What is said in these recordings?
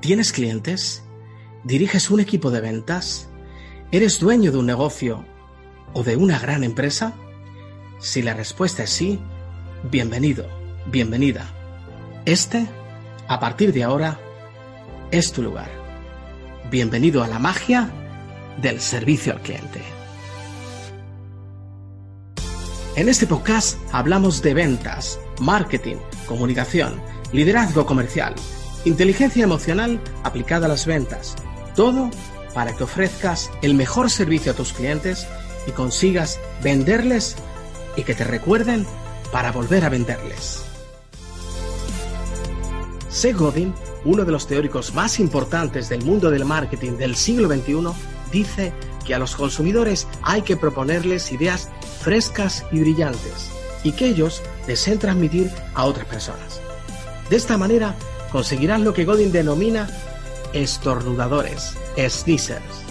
¿Tienes clientes? ¿Diriges un equipo de ventas? ¿Eres dueño de un negocio o de una gran empresa? Si la respuesta es sí, bienvenido, bienvenida. Este, a partir de ahora, es tu lugar. Bienvenido a la magia del servicio al cliente. En este podcast hablamos de ventas, marketing, comunicación, liderazgo comercial, inteligencia emocional aplicada a las ventas, todo para que ofrezcas el mejor servicio a tus clientes y consigas venderles y que te recuerden para volver a venderles. Seth Godin, uno de los teóricos más importantes del mundo del marketing del siglo XXI, dice que a los consumidores hay que proponerles ideas frescas y brillantes y que ellos deseen transmitir a otras personas. De esta manera conseguirás lo que Godin denomina estornudadores, sneezers.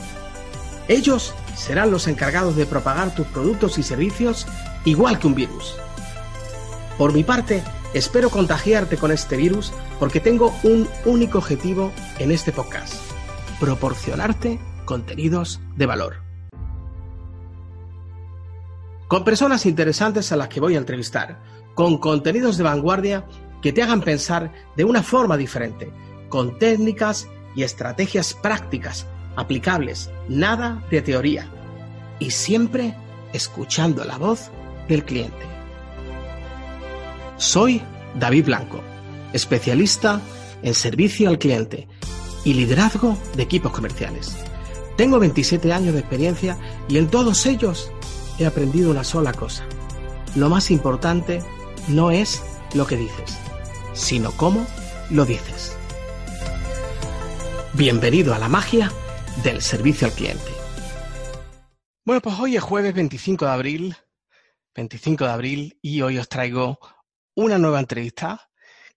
Ellos serán los encargados de propagar tus productos y servicios igual que un virus. Por mi parte, espero contagiarte con este virus porque tengo un único objetivo en este podcast, proporcionarte contenidos de valor. Con personas interesantes a las que voy a entrevistar, con contenidos de vanguardia que te hagan pensar de una forma diferente, con técnicas y estrategias prácticas, aplicables, nada de teoría, y siempre escuchando la voz del cliente. Soy David Blanco, especialista en servicio al cliente y liderazgo de equipos comerciales. Tengo 27 años de experiencia y en todos ellos he aprendido una sola cosa. Lo más importante no es lo que dices, sino cómo lo dices. Bienvenido a la magia del servicio al cliente. Bueno, pues hoy es jueves 25 de abril, 25 de abril, y hoy os traigo una nueva entrevista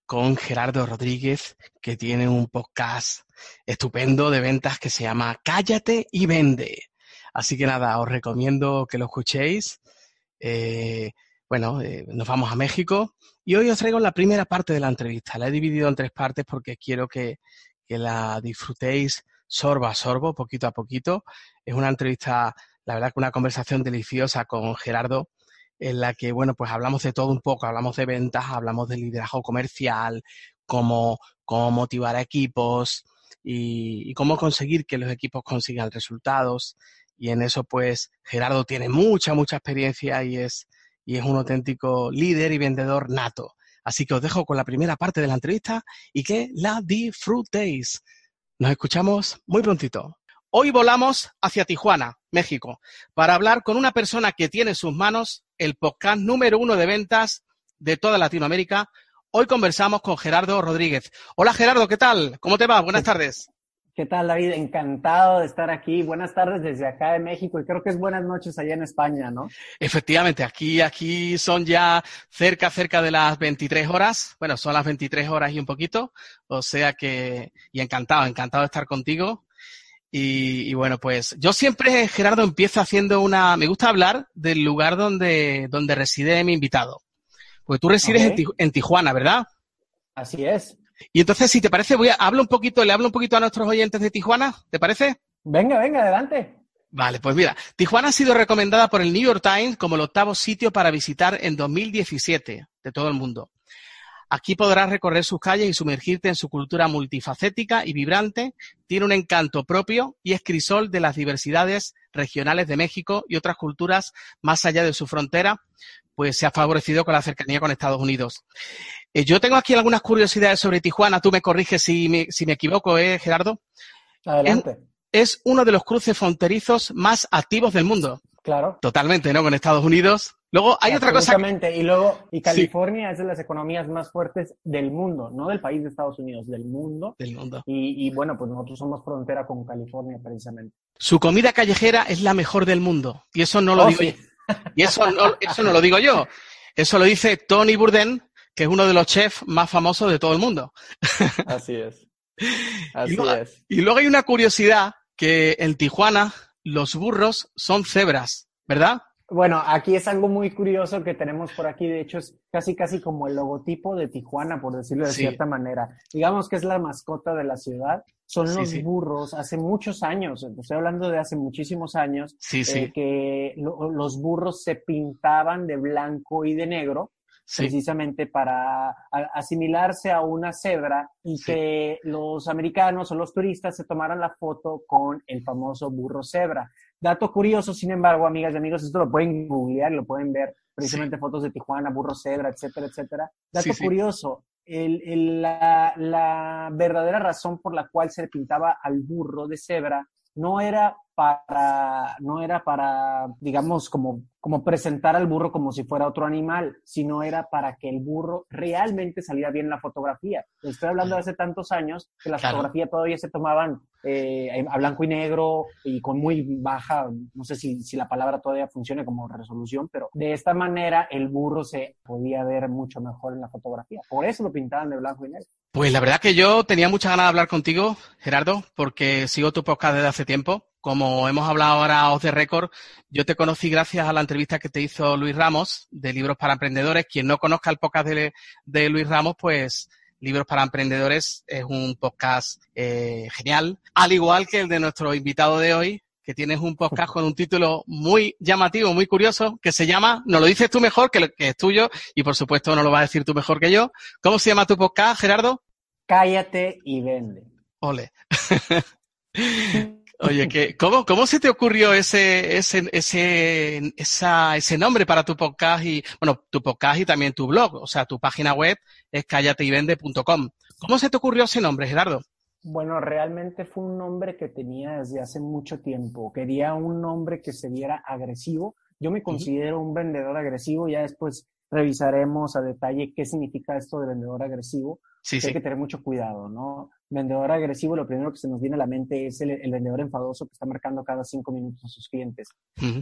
con Gerardo Rodríguez, que tiene un podcast estupendo de ventas que se llama Cállate y Vende. Así que nada, os recomiendo que lo escuchéis. Eh, bueno, eh, nos vamos a México y hoy os traigo la primera parte de la entrevista. La he dividido en tres partes porque quiero que, que la disfrutéis sorbo a sorbo, poquito a poquito. Es una entrevista, la verdad que una conversación deliciosa con Gerardo, en la que, bueno, pues hablamos de todo un poco, hablamos de ventas, hablamos de liderazgo comercial, cómo, cómo motivar a equipos y, y cómo conseguir que los equipos consigan resultados. Y en eso, pues, Gerardo tiene mucha, mucha experiencia y es, y es un auténtico líder y vendedor nato. Así que os dejo con la primera parte de la entrevista y que la disfrutéis. Nos escuchamos muy prontito. Hoy volamos hacia Tijuana, México, para hablar con una persona que tiene en sus manos el podcast número uno de ventas de toda Latinoamérica. Hoy conversamos con Gerardo Rodríguez. Hola Gerardo, ¿qué tal? ¿Cómo te va? Buenas tardes. ¿Qué tal, David? Encantado de estar aquí. Buenas tardes desde acá de México y creo que es buenas noches allá en España, ¿no? Efectivamente, aquí, aquí son ya cerca, cerca de las 23 horas. Bueno, son las 23 horas y un poquito. O sea que, y encantado, encantado de estar contigo. Y, y, bueno, pues yo siempre, Gerardo, empiezo haciendo una. Me gusta hablar del lugar donde, donde reside mi invitado. Porque tú resides okay. en, en Tijuana, ¿verdad? Así es. Y entonces, si te parece, voy a hablo un poquito, le hablo un poquito a nuestros oyentes de Tijuana, ¿te parece? Venga, venga, adelante. Vale, pues mira, Tijuana ha sido recomendada por el New York Times como el octavo sitio para visitar en 2017 de todo el mundo. Aquí podrás recorrer sus calles y sumergirte en su cultura multifacética y vibrante. Tiene un encanto propio y es crisol de las diversidades regionales de México y otras culturas más allá de su frontera, pues se ha favorecido con la cercanía con Estados Unidos. Eh, yo tengo aquí algunas curiosidades sobre Tijuana. Tú me corriges si me, si me equivoco, ¿eh, Gerardo? Adelante. Es, es uno de los cruces fronterizos más activos del mundo. Claro. Totalmente, ¿no? Con Estados Unidos. Luego hay otra cosa. Y luego, y California sí. es de las economías más fuertes del mundo, no del país de Estados Unidos, del mundo. Del mundo. Y, y, bueno, pues nosotros somos frontera con California precisamente. Su comida callejera es la mejor del mundo. Y eso no lo Oh, digo sí. yo. Y eso no, eso no lo digo yo. Eso lo dice Tony Bourdain, que es uno de los chefs más famosos de todo el mundo. Así es. Así y, luego, es. y luego hay una curiosidad que en Tijuana los burros son cebras, ¿verdad? Bueno, aquí es algo muy curioso que tenemos por aquí. De hecho, es casi, casi como el logotipo de Tijuana, por decirlo de cierta manera. Digamos que es la mascota de la ciudad. Son los burros. Hace muchos años, estoy hablando de hace muchísimos años, eh, que los burros se pintaban de blanco y de negro precisamente para asimilarse a una cebra y que los americanos o los turistas se tomaran la foto con el famoso burro cebra. Dato curioso, sin embargo, amigas y amigos, esto lo pueden googlear, lo pueden ver, precisamente fotos de Tijuana, burro cebra, etcétera, etcétera. Dato curioso, el, la, la verdadera razón por la cual se pintaba al burro de cebra no era para, no era para, digamos, como, como presentar al burro como si fuera otro animal, sino era para que el burro realmente saliera bien en la fotografía. Estoy hablando de hace tantos años que las fotografías todavía se tomaban eh, a blanco y negro y con muy baja, no sé si, si la palabra todavía funciona como resolución, pero de esta manera el burro se podía ver mucho mejor en la fotografía. Por eso lo pintaban de blanco y negro. Pues la verdad que yo tenía muchas ganas de hablar contigo, Gerardo, porque sigo tu podcast desde hace tiempo como hemos hablado ahora off the record, yo te conocí gracias a la entrevista que te hizo Luis Ramos de Libros para Emprendedores. Quien no conozca el podcast de, Luis Ramos, pues Libros para Emprendedores es un podcast eh, genial, al igual que el de nuestro invitado de hoy, que tienes un podcast con un título muy llamativo, muy curioso, que se llama, no lo dices tú mejor, que, que es tuyo, y por supuesto no lo vas a decir tú mejor que yo. ¿Cómo se llama tu podcast, Gerardo? Cállate y vende. Ole. Oye, que, ¿cómo, ¿cómo se te ocurrió ese, ese, ese, esa, ese nombre para tu podcast y, bueno, tu podcast y también tu blog? O sea, tu página web es callateyvende.com. ¿Cómo se te ocurrió ese nombre, Gerardo? Bueno, realmente fue un nombre que tenía desde hace mucho tiempo. Quería un nombre que se viera agresivo. Yo me considero un vendedor agresivo, ya después revisaremos a detalle qué significa esto de vendedor agresivo. Sí, Hay que tener mucho cuidado, ¿no? Vendedor agresivo, lo primero que se nos viene a la mente es el, vendedor enfadoso que está marcando cada cinco minutos a sus clientes.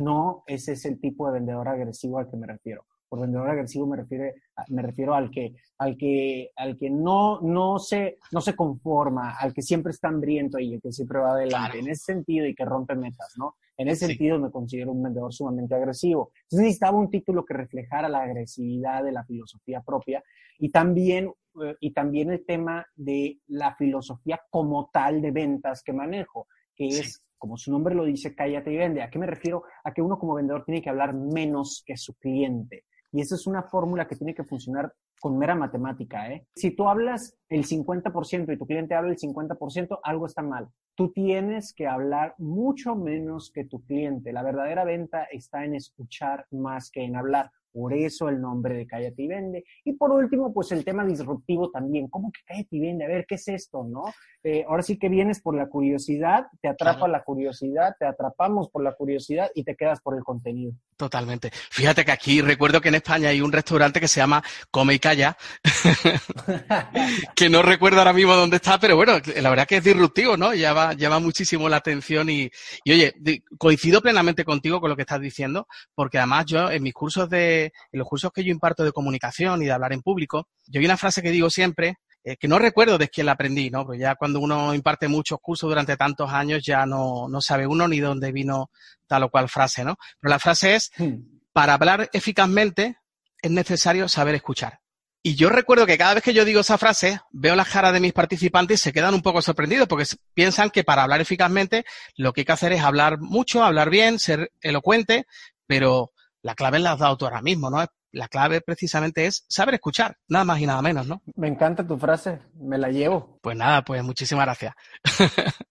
No, ese es el tipo de vendedor agresivo al que me refiero. Por vendedor agresivo me, refiere, me refiero al que, al que, al que no, no, se, no se conforma, al que siempre está hambriento y el que siempre va adelante. En ese sentido y que rompe metas, ¿no? En ese sentido me considero un vendedor sumamente agresivo. Entonces necesitaba un título que reflejara la agresividad de la filosofía propia y también, eh, y también el tema de la filosofía como tal de ventas que manejo, que es, como su nombre lo dice, cállate y vende. ¿A qué me refiero? A que uno como vendedor tiene que hablar menos que su cliente. Y esa es una fórmula que tiene que funcionar con mera matemática. ¿eh? Si tú hablas el 50% y tu cliente habla el 50%, algo está mal. Tú tienes que hablar mucho menos que tu cliente. La verdadera venta está en escuchar más que en hablar. Por eso el nombre de Cállate y Vende. Y por último, pues el tema disruptivo también. ¿Cómo que Cállate y Vende? A ver, ¿qué es esto, no? Eh, ahora sí que vienes por la curiosidad, te atrapa la curiosidad, te atrapamos por la curiosidad y te quedas por el contenido. Totalmente. Fíjate que aquí recuerdo que en España hay un restaurante que se llama Come y Calla, que no recuerdo ahora mismo dónde está, pero bueno, la verdad que es disruptivo, ¿no? Llama, llama muchísimo la atención y, y oye, coincido plenamente contigo con lo que estás diciendo, porque además yo en mis cursos de, en los cursos que yo imparto de comunicación y de hablar en público, yo hay una frase que digo siempre, eh, que no recuerdo de quién la aprendí, ¿no? Porque ya cuando uno imparte muchos cursos durante tantos años ya no, no sabe uno ni dónde vino tal o cual frase, ¿no? Pero la frase es, hmm. para hablar eficazmente es necesario saber escuchar. Y yo recuerdo que cada vez que yo digo esa frase, veo las caras de mis participantes y se quedan un poco sorprendidos porque piensan que para hablar eficazmente lo que hay que hacer es hablar mucho, hablar bien, ser elocuente, pero la clave la has dado tú ahora mismo, ¿no? La clave precisamente es saber escuchar, nada más y nada menos, ¿no? Me encanta tu frase, me la llevo. Pues nada, pues muchísimas gracias.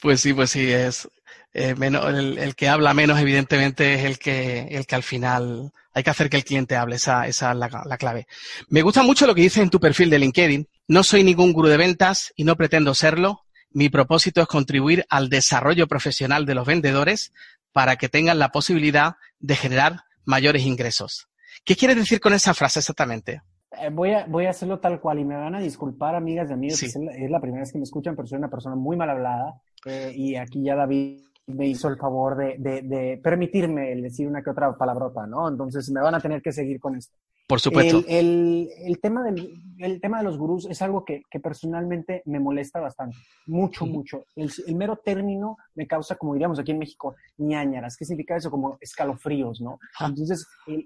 pues sí, pues sí, es eh, menos, el, que habla menos, evidentemente, es el que, el que al final hay que hacer que el cliente hable, esa, esa es la, la clave. Me gusta mucho lo que dices en tu perfil de LinkedIn. No soy ningún gurú de ventas y no pretendo serlo. Mi propósito es contribuir al desarrollo profesional de los vendedores para que tengan la posibilidad de generar mayores ingresos. ¿Qué quieres decir con esa frase exactamente? Eh, voy, a, voy a hacerlo tal cual y me van a disculpar, amigas y amigos, es, la, primera vez que me escuchan, pero soy una persona muy mal hablada. Eh, y aquí ya David me hizo el favor de, de, de, permitirme decir una que otra palabrota, ¿no? Entonces me van a tener que seguir con esto. Por supuesto. El, el, tema, del, el tema de los gurús es algo que, que personalmente me molesta bastante, mucho, mucho. El, el, mero término me causa, como diríamos aquí en México, ñañaras. ¿Qué significa eso? Como escalofríos, ¿no? Entonces, el,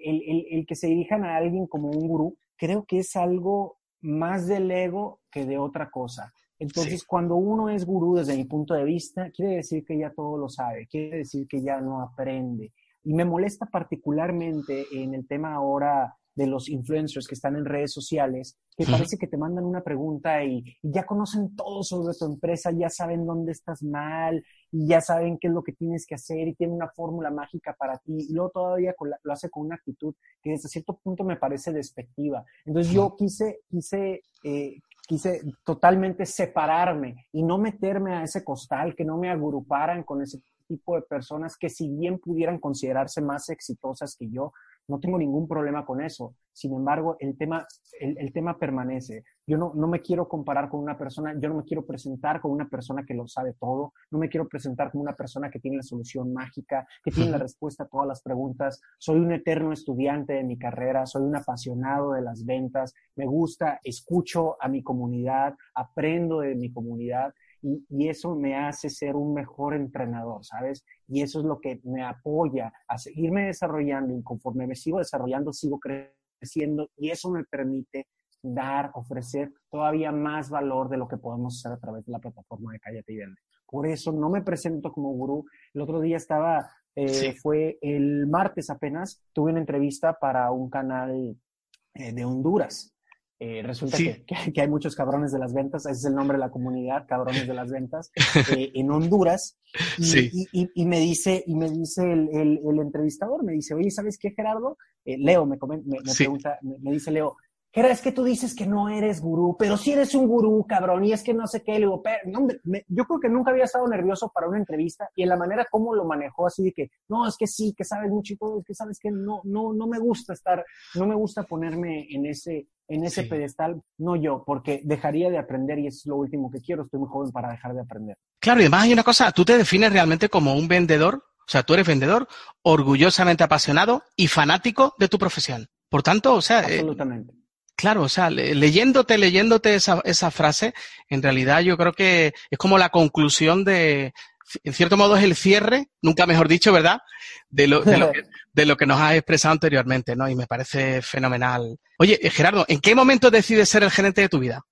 el, que se dirijan a alguien como un gurú, creo que es algo más del ego que de otra cosa. Entonces, cuando uno es gurú desde mi punto de vista, quiere decir que ya todo lo sabe, quiere decir que ya no aprende. Y me molesta particularmente en el tema ahora de los influencers que están en redes sociales, que parece que te mandan una pregunta y, ya conocen todo sobre tu empresa, ya saben dónde estás mal y ya saben qué es lo que tienes que hacer y tienen una fórmula mágica para ti. Y luego todavía lo hace con una actitud que desde cierto punto me parece despectiva. Entonces yo quise, quise, eh, quise totalmente separarme y no meterme a ese costal, que no me agruparan con ese tipo de personas que si bien pudieran considerarse más exitosas que yo, no tengo ningún problema con eso. Sin embargo, el tema, el, tema permanece. Yo no, no me quiero comparar con una persona, yo no me quiero presentar con una persona que lo sabe todo, no me quiero presentar como una persona que tiene la solución mágica, que tiene la respuesta a todas las preguntas. Soy un eterno estudiante de mi carrera, soy un apasionado de las ventas, me gusta, escucho a mi comunidad, aprendo de mi comunidad y, eso me hace ser un mejor entrenador, ¿sabes? Y eso es lo que me apoya a seguirme desarrollando y conforme me sigo desarrollando, sigo creciendo y eso me permite dar, ofrecer todavía más valor de lo que podemos hacer a través de la plataforma de Cállate y Vende. Por eso no me presento como gurú. El otro día estaba, eh, fue el martes apenas, tuve una entrevista para un canal eh, de Honduras eh, resulta que, que, hay muchos cabrones de las ventas, ese es el nombre de la comunidad, cabrones de las ventas, eh, en Honduras. Y, y, y, me dice, y me dice el, el, el, entrevistador, me dice, oye, ¿sabes qué, Gerardo? Eh, Leo me, me, me pregunta, me, dice Leo, Gerardo, es que tú dices que no eres gurú, pero sí eres un gurú, cabrón, y es que no sé qué. Le digo, pero, no, yo creo que nunca había estado nervioso para una entrevista y en la manera como lo manejó, así de que, no, es que sí, que sabes mucho y todo, es que sabes que no, no, no me gusta estar, no me gusta ponerme en ese, en ese pedestal, no yo, porque dejaría de aprender y es lo último que quiero, estoy muy joven para dejar de aprender. Claro, y además hay una cosa, tú te defines realmente como un vendedor, o sea, tú eres vendedor orgullosamente apasionado y fanático de tu profesión. Por tanto, o sea... Eh, Absolutamente. claro, o sea, leyéndote, leyéndote esa, esa frase, en realidad yo creo que es como la conclusión de, en cierto modo es el cierre, nunca mejor dicho, ¿verdad? De lo, de lo, que, de lo que nos has expresado anteriormente, ¿no? Y me parece fenomenal. Oye, eh, Gerardo, ¿en qué momento decides ser el gerente de tu vida?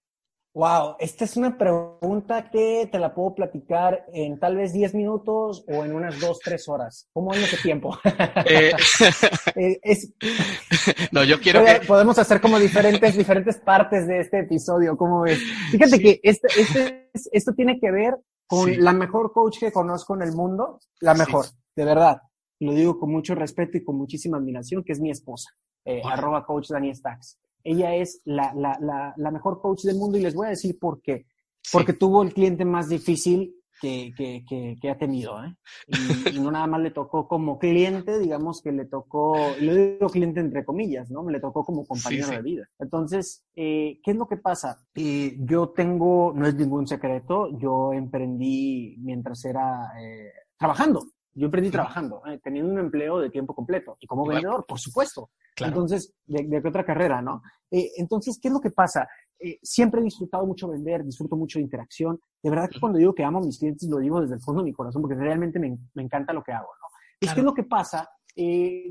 Wow, esta es una pregunta que te la puedo platicar en tal vez 10 minutos o en unas 2, 3 horas. ¿Cómo es ese tiempo? Eh, eh, no, yo quiero que... Podemos hacer como diferentes, diferentes partes de este episodio, ¿cómo ves? Fíjate que este, este, esto tiene que ver con la mejor coach que conozco en el mundo, la mejor, de verdad lo digo con mucho respeto y con muchísima admiración, que es mi esposa, eh, arroba coach Dani Stacks. Ella es la, la, la, la, mejor coach del mundo y les voy a decir por qué. Porque tuvo el cliente más difícil que, que, que, ha tenido. ¿eh? Y, no nada más le tocó como cliente, digamos que le tocó, lo digo cliente entre comillas, ¿no? Me le tocó como compañero de vida. Entonces, eh, ¿qué es lo que pasa? Eh, yo tengo, no es ningún secreto, yo emprendí mientras era trabajando. Yo emprendí trabajando, eh, teniendo un empleo de tiempo completo y como vendedor, por supuesto. Entonces, ¿de, qué otra carrera, no? Eh, entonces, ¿qué es lo que pasa? Eh, siempre he disfrutado mucho vender, disfruto mucho de interacción. De verdad que cuando digo que amo a mis clientes, lo digo desde el fondo de mi corazón, porque realmente me, me encanta lo que hago, ¿no? Es que lo que pasa,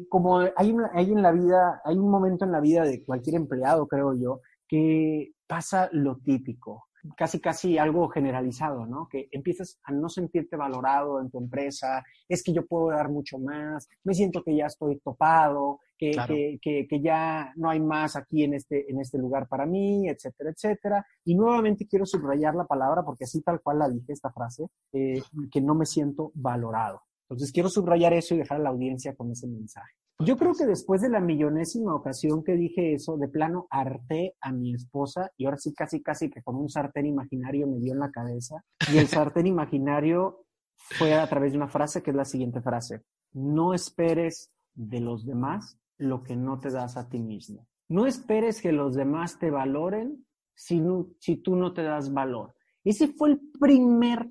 como hay, hay en la vida, hay un momento en la vida de cualquier empleado, creo yo, que pasa lo típico casi casi algo generalizado, ¿no? Que empiezas a no sentirte valorado en tu empresa, es que yo puedo dar mucho más, me siento que ya estoy topado, que, que, que, ya no hay más aquí en este, en este lugar para mí, etcétera, etcétera. Y nuevamente quiero subrayar la palabra, porque así tal cual la dije esta frase, eh, que no me siento valorado. Entonces quiero subrayar eso y dejar a la audiencia con ese mensaje. Yo creo que después de la millonésima ocasión que dije eso, de plano harté a mi esposa y ahora sí casi casi que con un sartén imaginario me dio en la cabeza. Y el sartén imaginario fue a través de una frase que es la siguiente frase. No esperes de los demás lo que no te das a ti mismo. No esperes que los demás te valoren si, si tú no te das valor. Ese fue el primer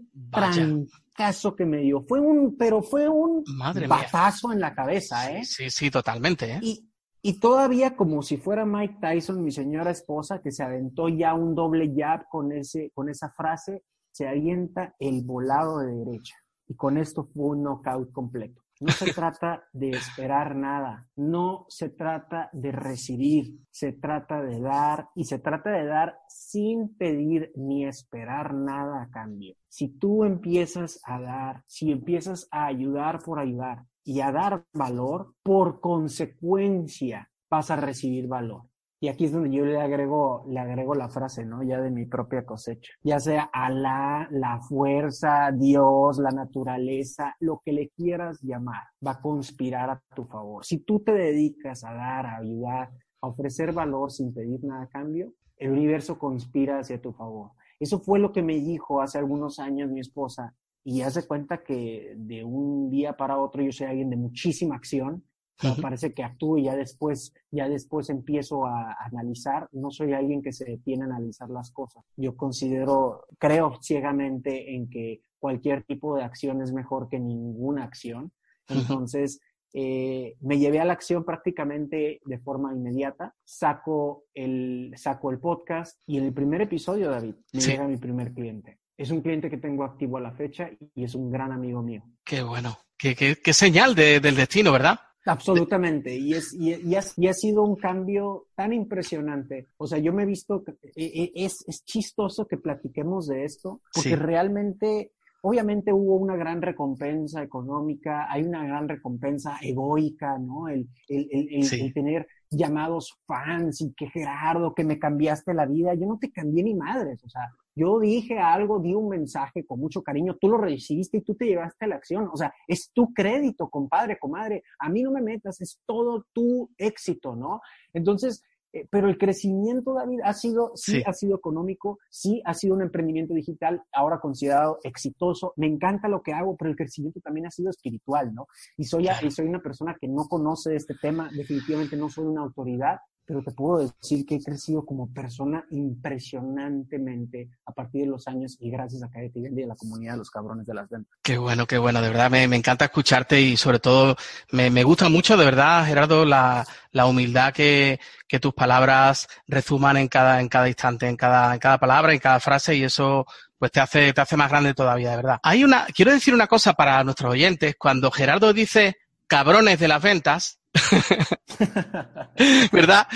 caso que me dio. Fue un, pero fue un batazo en la cabeza, ¿eh? Sí, sí, totalmente, ¿eh? Y, y todavía como si fuera Mike Tyson, mi señora esposa, que se aventó ya un doble jab con, ese, con esa frase, se avienta el volado de derecha. Y con esto fue un knockout completo. No se trata de esperar nada, no se trata de recibir, se trata de dar y se trata de dar sin pedir ni esperar nada a cambio. Si tú empiezas a dar, si empiezas a ayudar por ayudar y a dar valor, por consecuencia vas a recibir valor. Y aquí es donde yo le agrego, le agrego la frase, ¿no? Ya de mi propia cosecha. Ya sea Alá, la fuerza, Dios, la naturaleza, lo que le quieras llamar, va a conspirar a tu favor. Si tú te dedicas a dar, a ayudar, a ofrecer valor sin pedir nada a cambio, el universo conspira hacia tu favor. Eso fue lo que me dijo hace algunos años mi esposa. Y hace cuenta que de un día para otro yo soy alguien de muchísima acción me parece que actúo y ya después, ya después empiezo a, analizar. No soy alguien que se detiene a analizar las cosas. Yo considero, creo ciegamente en que cualquier tipo de acción es mejor que ninguna acción. Entonces, eh, me llevé a la acción prácticamente de forma inmediata. Saco el, saco el podcast y en el primer episodio, David, me llega mi primer cliente. Es un cliente que tengo activo a la fecha y es un gran amigo mío. Qué bueno. Qué, qué, señal del destino, ¿verdad? Absolutamente, y, es, y, y, ha, y, ha, sido un cambio tan impresionante. O sea, yo me he visto, e, e, es, es chistoso que platiquemos de esto, porque realmente, obviamente hubo una gran recompensa económica, hay una gran recompensa egoica, ¿no? El, el, el, el tener llamados fans y que Gerardo, que me cambiaste la vida. Yo no te cambié ni madres, o sea, yo dije algo, di un mensaje con mucho cariño, tú lo recibiste y tú te llevaste a la acción. O sea, es tu crédito, compadre, comadre. A mí no me metas, es todo tu éxito, ¿no? Entonces, eh, pero el crecimiento, David, ha sido, sí, ha sido económico, sí ha sido un emprendimiento digital ahora considerado exitoso. Me encanta lo que hago, pero el crecimiento también ha sido espiritual, ¿no? Y soy, y soy una persona que no conoce este tema, definitivamente no soy una autoridad, pero te puedo decir que he crecido como persona impresionantemente a partir de los años y gracias a Cállate y a la comunidad de los cabrones de las ventas. Qué bueno, qué bueno, de verdad me, me encanta escucharte y sobre todo me, me, gusta mucho, de verdad, Gerardo, la, la humildad que, que, tus palabras resuman en cada, en cada instante, en cada, en cada palabra, en cada frase y eso pues te hace, te hace más grande todavía, de verdad. Hay una, quiero decir una cosa para nuestros oyentes, cuando Gerardo dice cabrones de las ventas, ¿Verdad?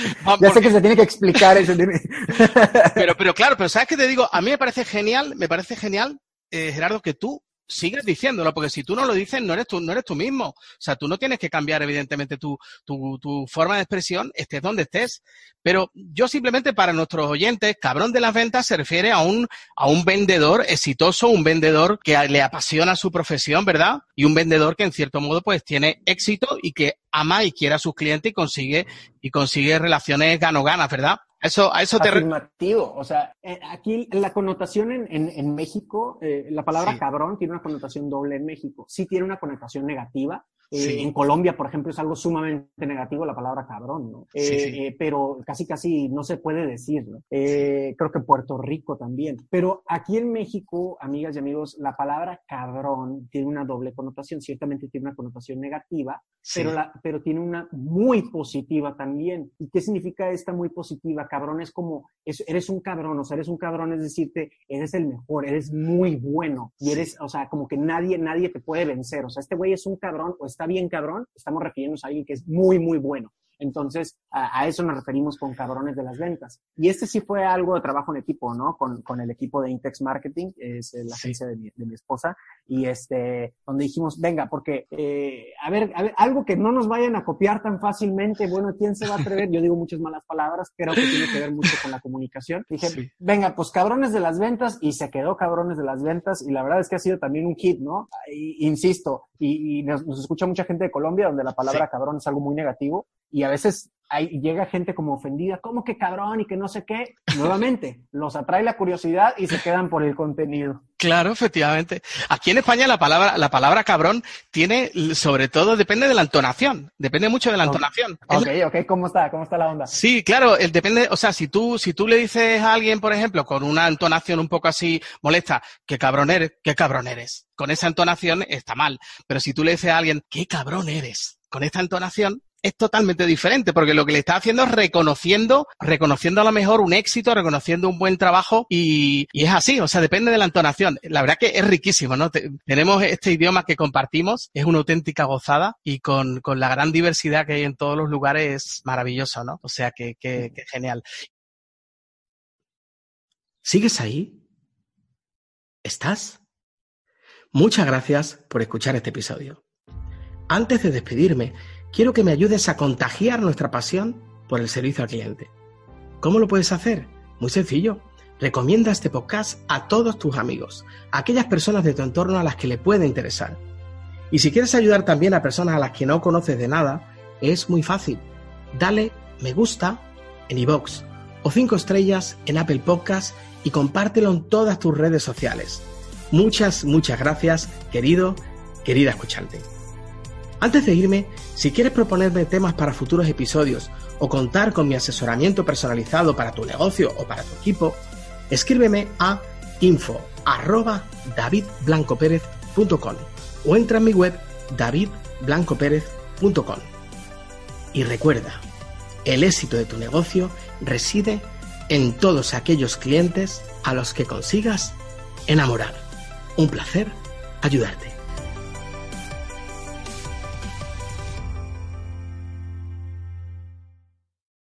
Ya sé que se tiene que explicar eso. pero, pero claro, pero ¿sabes qué te digo? A mí me parece genial, me parece genial, eh, Gerardo, que tú sigues diciéndolo, porque si tú no lo dices, no eres tú, no eres tú mismo. O sea, tú no tienes que cambiar, evidentemente, tu, tu, tu forma de expresión, estés donde estés. Pero yo simplemente para nuestros oyentes, cabrón de las ventas se refiere a un, a un vendedor exitoso, un vendedor que le apasiona su profesión, ¿verdad? Y un vendedor que en cierto modo pues tiene éxito y que ama y quiere a sus clientes y consigue, y consigue relaciones gano-ganas, ¿verdad? Eso, a eso te... Afirmativo. O sea, eh, aquí la connotación en, en, en México, eh, la palabra cabrón tiene una connotación doble en México. Sí tiene una connotación negativa, eh, en Colombia, por ejemplo, es algo sumamente negativo la palabra cabrón, ¿no? Eh, eh, pero casi, casi no se puede decir, ¿no? creo que Puerto Rico también. Pero aquí en México, amigas y amigos, la palabra cabrón tiene una doble connotación. Ciertamente tiene una connotación negativa, pero, la, pero tiene una muy positiva también. ¿Y qué significa esta muy positiva? Cabrón es como, eres un cabrón, o sea, eres un cabrón, es decirte, eres el mejor, eres muy bueno y eres, o sea, como que nadie, nadie te puede vencer. O sea, este güey es un cabrón o está bien cabrón, estamos refiriéndonos a alguien que es muy, muy bueno. Entonces, a, eso nos referimos con cabrones de las ventas. Y este sí fue algo de trabajo en equipo, ¿no? Con, con el equipo de Intex Marketing, es la agencia de mi, de mi, esposa, y este, donde dijimos, venga, porque, eh, a, ver, a ver, algo que no nos vayan a copiar tan fácilmente, bueno, ¿quién se va a atrever? Yo digo muchas malas palabras, creo que tiene que ver mucho con la comunicación. Dije, venga, pues cabrones de las ventas, y se quedó cabrones de las ventas, y la verdad es que ha sido también un hit, ¿no? insisto, y, y nos, nos, escucha mucha gente de Colombia, donde la palabra cabrón es algo muy negativo, y a veces ahí llega gente como ofendida, ¿cómo que cabrón? Y que no sé qué. Nuevamente, los atrae la curiosidad y se quedan por el contenido. Claro, efectivamente. Aquí en España la palabra, la palabra cabrón tiene, sobre todo, depende de la entonación. Depende mucho de la entonación. Ok, ok, ¿cómo está? ¿Cómo está la onda? Sí, claro, el depende, o sea, si tú, si tú le dices a alguien, por ejemplo, con una entonación un poco así molesta, qué cabrón eres, qué cabrón eres. Con esa entonación está mal. Pero si tú le dices a alguien, qué cabrón eres, con esta entonación, es totalmente diferente, porque lo que le está haciendo es reconociendo, reconociendo a lo mejor un éxito, reconociendo un buen trabajo y, es así, o sea, depende de la entonación. La verdad que es riquísimo, ¿no? tenemos este idioma que compartimos, es una auténtica gozada y con, la gran diversidad que hay en todos los lugares es maravilloso, ¿no? O sea, que, que genial. ¿Sigues ahí? ¿Estás? Muchas gracias por escuchar este episodio. Antes de despedirme, quiero que me ayudes a contagiar nuestra pasión por el servicio al cliente. ¿Cómo lo puedes hacer? Muy sencillo. Recomienda este podcast a todos tus amigos, a aquellas personas de tu entorno a las que le puede interesar. Y si quieres ayudar también a personas a las que no conoces de nada, es muy fácil. Dale me gusta en iVoox o 5 estrellas en Apple Podcast y compártelo en todas tus redes sociales. Muchas, muchas gracias, querido, querida escuchante. Antes de irme, si quieres proponerme temas para futuros episodios o contar con mi asesoramiento personalizado para tu negocio o para tu equipo, escríbeme a info o entra en mi web davidblancoperez.com. Y recuerda, el éxito de tu negocio reside en todos aquellos clientes a los que consigas enamorar. Un placer ayudarte.